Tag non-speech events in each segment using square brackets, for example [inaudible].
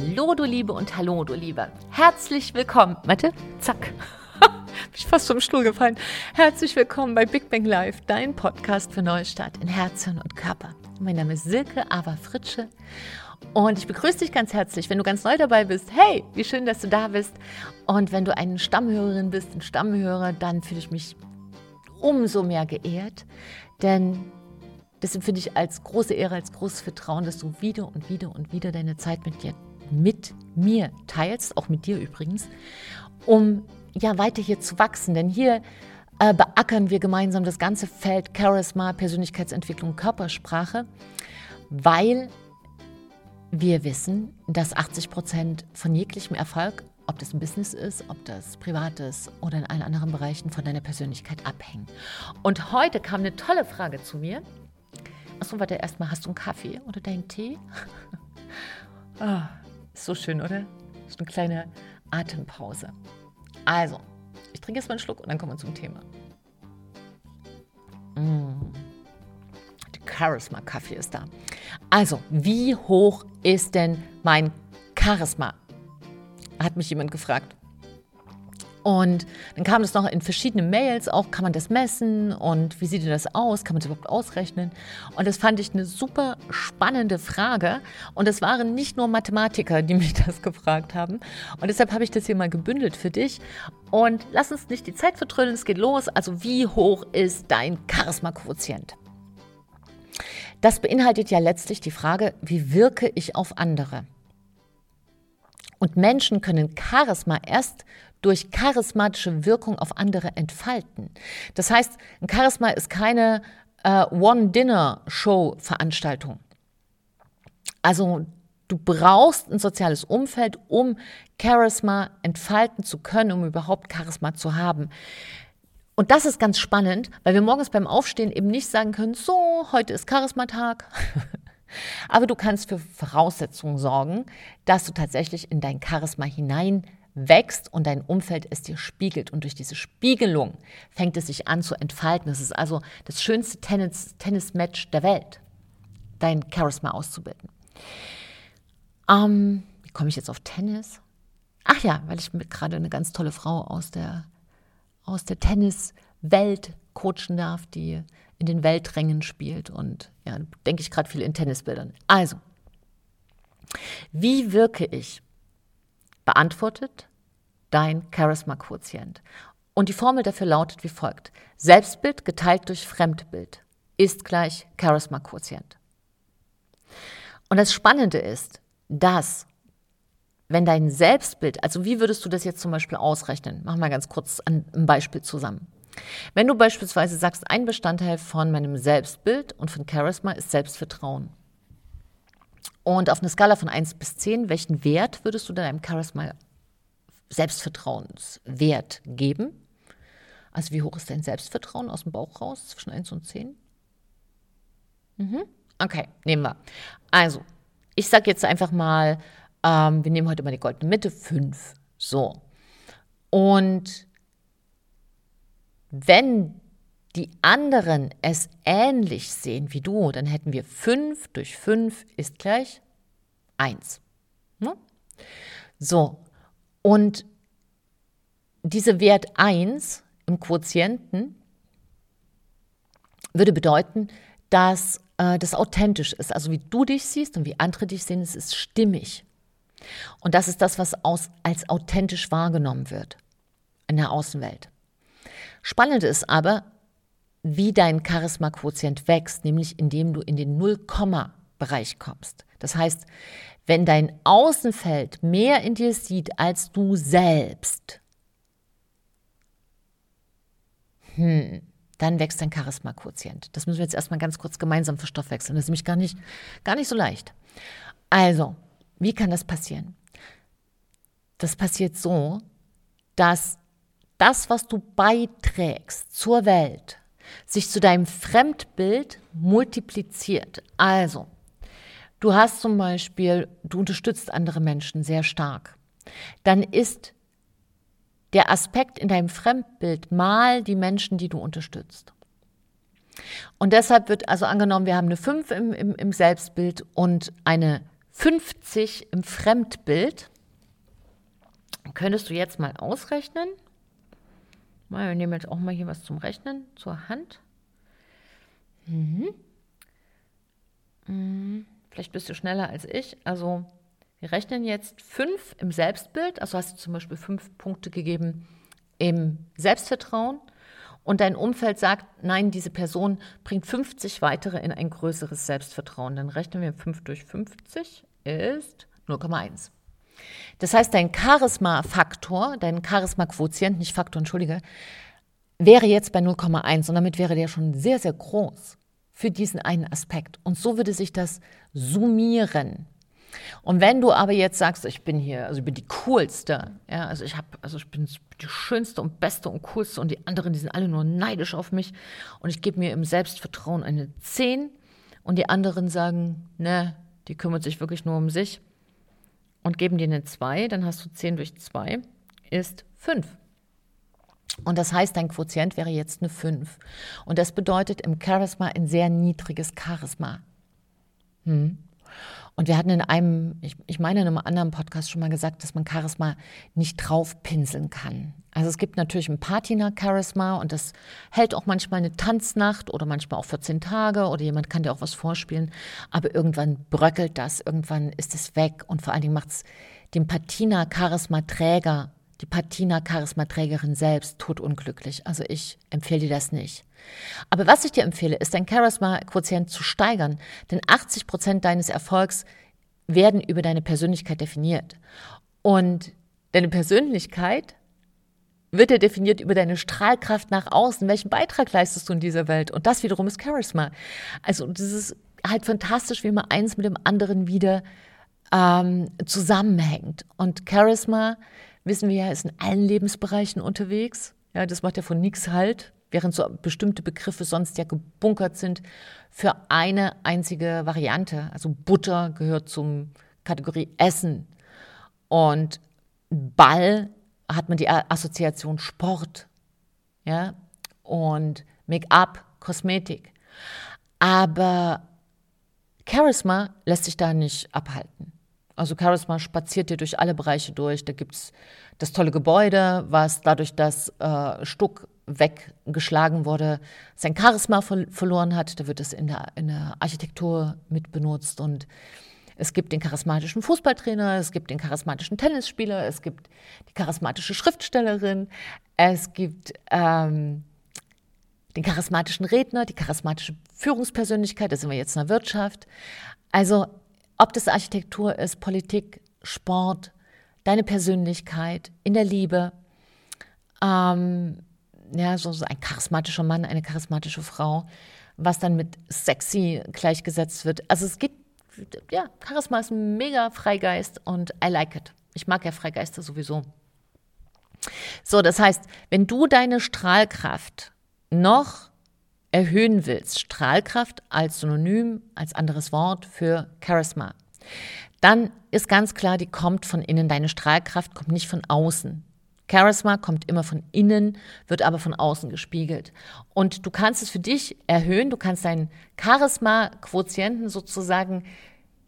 Hallo, du Liebe und hallo, du Liebe. Herzlich willkommen. Warte, zack. [laughs] Bin ich fast vom Stuhl gefallen. Herzlich willkommen bei Big Bang Live, dein Podcast für Neustart in Herz, Hirn und Körper. Mein Name ist Silke Ava Fritsche und ich begrüße dich ganz herzlich. Wenn du ganz neu dabei bist, hey, wie schön, dass du da bist. Und wenn du eine Stammhörerin bist, ein Stammhörer, dann fühle ich mich umso mehr geehrt, denn das empfinde ich als große Ehre, als großes Vertrauen, dass du wieder und wieder und wieder deine Zeit mit dir, mit mir teilst, auch mit dir übrigens, um ja weiter hier zu wachsen. Denn hier äh, beackern wir gemeinsam das ganze Feld Charisma, Persönlichkeitsentwicklung, Körpersprache, weil wir wissen, dass 80 Prozent von jeglichem Erfolg, ob das ein Business ist, ob das privat ist oder in allen anderen Bereichen von deiner Persönlichkeit abhängen. Und heute kam eine tolle Frage zu mir Achso, warte, erstmal hast du einen Kaffee oder deinen Tee? ah, so schön, oder? So eine kleine Atempause. Also, ich trinke erstmal einen Schluck und dann kommen wir zum Thema. Mm. Charisma-Kaffee ist da. Also, wie hoch ist denn mein Charisma? Hat mich jemand gefragt. Und dann kam das noch in verschiedenen Mails, auch kann man das messen und wie sieht denn das aus, kann man das überhaupt ausrechnen? Und das fand ich eine super spannende Frage. Und es waren nicht nur Mathematiker, die [laughs] mich das gefragt haben. Und deshalb habe ich das hier mal gebündelt für dich. Und lass uns nicht die Zeit vertrödeln, es geht los. Also wie hoch ist dein Charisma-Quotient? Das beinhaltet ja letztlich die Frage, wie wirke ich auf andere? Und Menschen können Charisma erst durch charismatische Wirkung auf andere entfalten. Das heißt, ein Charisma ist keine äh, One-Dinner-Show-Veranstaltung. Also du brauchst ein soziales Umfeld, um Charisma entfalten zu können, um überhaupt Charisma zu haben. Und das ist ganz spannend, weil wir morgens beim Aufstehen eben nicht sagen können, so, heute ist Charismatag. [laughs] Aber du kannst für Voraussetzungen sorgen, dass du tatsächlich in dein Charisma hinein wächst und dein Umfeld es dir spiegelt. Und durch diese Spiegelung fängt es sich an zu entfalten. Das ist also das schönste Tennis, Tennismatch der Welt, dein Charisma auszubilden. Ähm, wie komme ich jetzt auf Tennis? Ach ja, weil ich gerade eine ganz tolle Frau aus der, aus der Tenniswelt coachen darf, die in den Welträngen spielt. Und ja, denke ich gerade viel in Tennisbildern. Also, wie wirke ich? beantwortet dein Charisma-Quotient. Und die Formel dafür lautet wie folgt. Selbstbild geteilt durch Fremdbild ist gleich Charisma-Quotient. Und das Spannende ist, dass wenn dein Selbstbild, also wie würdest du das jetzt zum Beispiel ausrechnen? Machen wir ganz kurz ein Beispiel zusammen. Wenn du beispielsweise sagst, ein Bestandteil von meinem Selbstbild und von Charisma ist Selbstvertrauen. Und auf einer Skala von 1 bis 10, welchen Wert würdest du deinem Charisma Selbstvertrauenswert geben? Also wie hoch ist dein Selbstvertrauen aus dem Bauch raus zwischen 1 und 10? Mhm. Okay, nehmen wir. Also, ich sage jetzt einfach mal, ähm, wir nehmen heute mal die goldene Mitte, 5. So. Und wenn die anderen es ähnlich sehen wie du, dann hätten wir 5 durch 5 ist gleich 1. Ne? So, und dieser Wert 1 im Quotienten würde bedeuten, dass äh, das authentisch ist. Also wie du dich siehst und wie andere dich sehen, es ist stimmig. Und das ist das, was aus, als authentisch wahrgenommen wird in der Außenwelt. Spannend ist aber, wie dein Charisma-Quotient wächst, nämlich indem du in den Null-Komma-Bereich kommst. Das heißt, wenn dein Außenfeld mehr in dir sieht als du selbst, hm, dann wächst dein Charisma-Quotient. Das müssen wir jetzt erstmal ganz kurz gemeinsam verstoffwechseln. Das ist nämlich gar nicht, gar nicht so leicht. Also, wie kann das passieren? Das passiert so, dass das, was du beiträgst zur Welt, sich zu deinem Fremdbild multipliziert. Also, du hast zum Beispiel, du unterstützt andere Menschen sehr stark. Dann ist der Aspekt in deinem Fremdbild mal die Menschen, die du unterstützt. Und deshalb wird also angenommen, wir haben eine 5 im, im, im Selbstbild und eine 50 im Fremdbild. Könntest du jetzt mal ausrechnen? Wir nehmen jetzt auch mal hier was zum Rechnen zur Hand. Mhm. Mhm. Vielleicht bist du schneller als ich. Also wir rechnen jetzt fünf im Selbstbild. Also hast du zum Beispiel fünf Punkte gegeben im Selbstvertrauen. Und dein Umfeld sagt, nein, diese Person bringt 50 weitere in ein größeres Selbstvertrauen. Dann rechnen wir 5 durch 50 ist 0,1. Das heißt, dein Charisma-Faktor, dein Charisma-Quotient, nicht Faktor, entschuldige, wäre jetzt bei 0,1 und damit wäre der schon sehr, sehr groß für diesen einen Aspekt. Und so würde sich das summieren. Und wenn du aber jetzt sagst, ich bin hier, also ich bin die coolste, ja, also ich habe, also ich bin die schönste und beste und coolste und die anderen, die sind alle nur neidisch auf mich und ich gebe mir im Selbstvertrauen eine 10 und die anderen sagen, ne, die kümmert sich wirklich nur um sich und geben dir eine 2, dann hast du 10 durch 2 ist 5. Und das heißt, dein Quotient wäre jetzt eine 5. Und das bedeutet im Charisma ein sehr niedriges Charisma. Hm. Und wir hatten in einem, ich, ich meine in einem anderen Podcast schon mal gesagt, dass man Charisma nicht draufpinseln kann. Also es gibt natürlich ein Patina-Charisma und das hält auch manchmal eine Tanznacht oder manchmal auch 14 Tage oder jemand kann dir auch was vorspielen. Aber irgendwann bröckelt das, irgendwann ist es weg und vor allen Dingen macht es den Patina-Charisma-Träger die Patina-Charismaträgerin selbst totunglücklich. Also ich empfehle dir das nicht. Aber was ich dir empfehle, ist dein Charisma-Quotient zu steigern. Denn 80 Prozent deines Erfolgs werden über deine Persönlichkeit definiert. Und deine Persönlichkeit wird ja definiert über deine Strahlkraft nach außen. Welchen Beitrag leistest du in dieser Welt? Und das wiederum ist Charisma. Also das ist halt fantastisch, wie immer eins mit dem anderen wieder ähm, zusammenhängt. Und Charisma wissen wir ja, ist in allen Lebensbereichen unterwegs. Ja, das macht ja von nichts halt, während so bestimmte Begriffe sonst ja gebunkert sind für eine einzige Variante. Also Butter gehört zum Kategorie Essen und Ball hat man die Assoziation Sport, ja, und Make-up, Kosmetik. Aber Charisma lässt sich da nicht abhalten. Also Charisma spaziert dir durch alle Bereiche durch. Da gibt es das tolle Gebäude, was dadurch, dass äh, Stuck weggeschlagen wurde, sein Charisma ver verloren hat. Da wird es in der, in der Architektur mit benutzt. Und es gibt den charismatischen Fußballtrainer, es gibt den charismatischen Tennisspieler, es gibt die charismatische Schriftstellerin, es gibt ähm, den charismatischen Redner, die charismatische Führungspersönlichkeit, da sind wir jetzt in der Wirtschaft. Also ob das Architektur ist, Politik, Sport, deine Persönlichkeit, in der Liebe, ähm, ja, so, so ein charismatischer Mann, eine charismatische Frau, was dann mit sexy gleichgesetzt wird. Also es gibt, ja, Charisma ist ein mega Freigeist und I like it. Ich mag ja Freigeister sowieso. So, das heißt, wenn du deine Strahlkraft noch erhöhen willst, Strahlkraft als Synonym, als anderes Wort für Charisma, dann ist ganz klar, die kommt von innen. Deine Strahlkraft kommt nicht von außen. Charisma kommt immer von innen, wird aber von außen gespiegelt. Und du kannst es für dich erhöhen, du kannst deinen Charisma-Quotienten sozusagen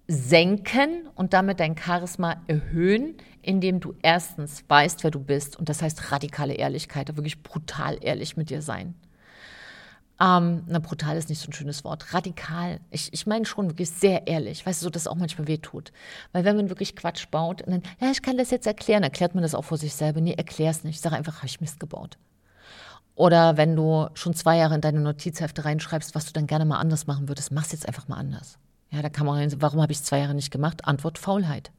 senken und damit dein Charisma erhöhen, indem du erstens weißt, wer du bist. Und das heißt radikale Ehrlichkeit, wirklich brutal ehrlich mit dir sein. Ähm, na, brutal ist nicht so ein schönes Wort. Radikal. Ich, ich meine schon wirklich sehr ehrlich. Weißt du, so, dass es auch manchmal wehtut. Weil wenn man wirklich Quatsch baut und dann, ja, ich kann das jetzt erklären, erklärt man das auch vor sich selber. Nee, erklär's nicht. Ich sage einfach, habe ich Mist gebaut. Oder wenn du schon zwei Jahre in deine Notizhefte reinschreibst, was du dann gerne mal anders machen würdest, mach's jetzt einfach mal anders. Ja, da kann man rein, warum habe ich zwei Jahre nicht gemacht? Antwort Faulheit.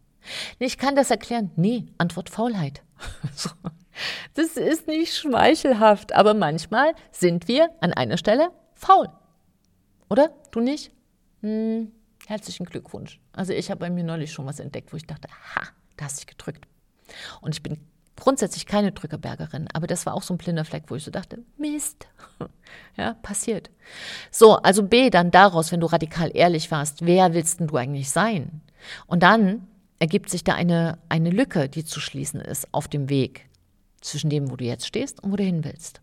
Nee, ich kann das erklären. Nee, Antwort Faulheit. [laughs] so. Das ist nicht schmeichelhaft, aber manchmal sind wir an einer Stelle faul. Oder? Du nicht? Hm, herzlichen Glückwunsch. Also ich habe bei mir neulich schon was entdeckt, wo ich dachte, ha, da hast du gedrückt. Und ich bin grundsätzlich keine Drückerbergerin, aber das war auch so ein blinder Fleck, wo ich so dachte, Mist. [laughs] Ja, passiert. So, also B, dann daraus, wenn du radikal ehrlich warst, wer willst denn du eigentlich sein? Und dann ergibt sich da eine, eine Lücke, die zu schließen ist auf dem Weg zwischen dem, wo du jetzt stehst und wo du hin willst.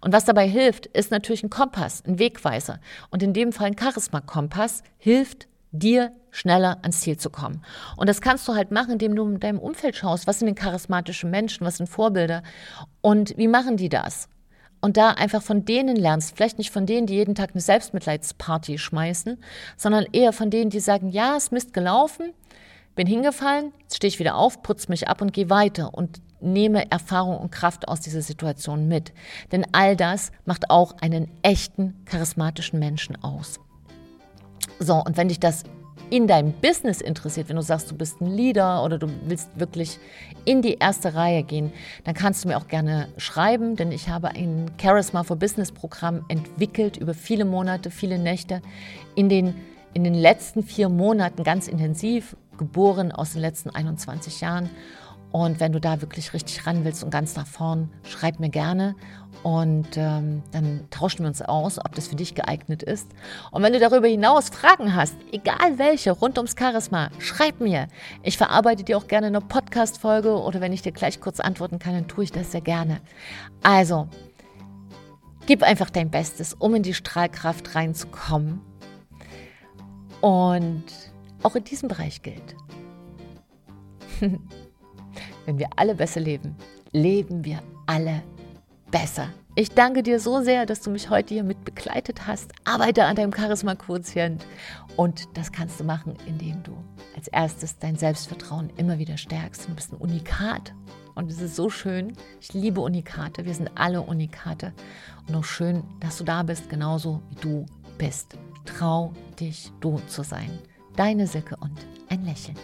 Und was dabei hilft, ist natürlich ein Kompass, ein Wegweiser. Und in dem Fall ein Charisma-Kompass hilft dir schneller ans Ziel zu kommen. Und das kannst du halt machen, indem du in deinem Umfeld schaust, was sind denn charismatische Menschen, was sind Vorbilder und wie machen die das? Und da einfach von denen lernst, vielleicht nicht von denen, die jeden Tag eine Selbstmitleidsparty schmeißen, sondern eher von denen, die sagen, ja, es ist Mist gelaufen, bin hingefallen, jetzt stehe ich wieder auf, putze mich ab und gehe weiter und nehme Erfahrung und Kraft aus dieser Situation mit. Denn all das macht auch einen echten, charismatischen Menschen aus. So, und wenn dich das in deinem Business interessiert, wenn du sagst, du bist ein Leader oder du willst wirklich in die erste Reihe gehen, dann kannst du mir auch gerne schreiben, denn ich habe ein Charisma for Business Programm entwickelt über viele Monate, viele Nächte, in den, in den letzten vier Monaten ganz intensiv, geboren aus den letzten 21 Jahren. Und wenn du da wirklich richtig ran willst und ganz nach vorn, schreib mir gerne und ähm, dann tauschen wir uns aus, ob das für dich geeignet ist. Und wenn du darüber hinaus Fragen hast, egal welche, rund ums Charisma, schreib mir. Ich verarbeite dir auch gerne eine Podcast-Folge oder wenn ich dir gleich kurz antworten kann, dann tue ich das sehr gerne. Also, gib einfach dein Bestes, um in die Strahlkraft reinzukommen. Und auch in diesem Bereich gilt. [laughs] Wenn wir alle besser leben, leben wir alle besser. Ich danke dir so sehr, dass du mich heute hier mit begleitet hast. Arbeite an deinem Charisma-Quotient. Und das kannst du machen, indem du als erstes dein Selbstvertrauen immer wieder stärkst. Du bist ein Unikat. Und es ist so schön. Ich liebe Unikate. Wir sind alle Unikate. Und auch schön, dass du da bist, genauso wie du bist. Trau dich, du zu sein. Deine Silke und ein Lächeln.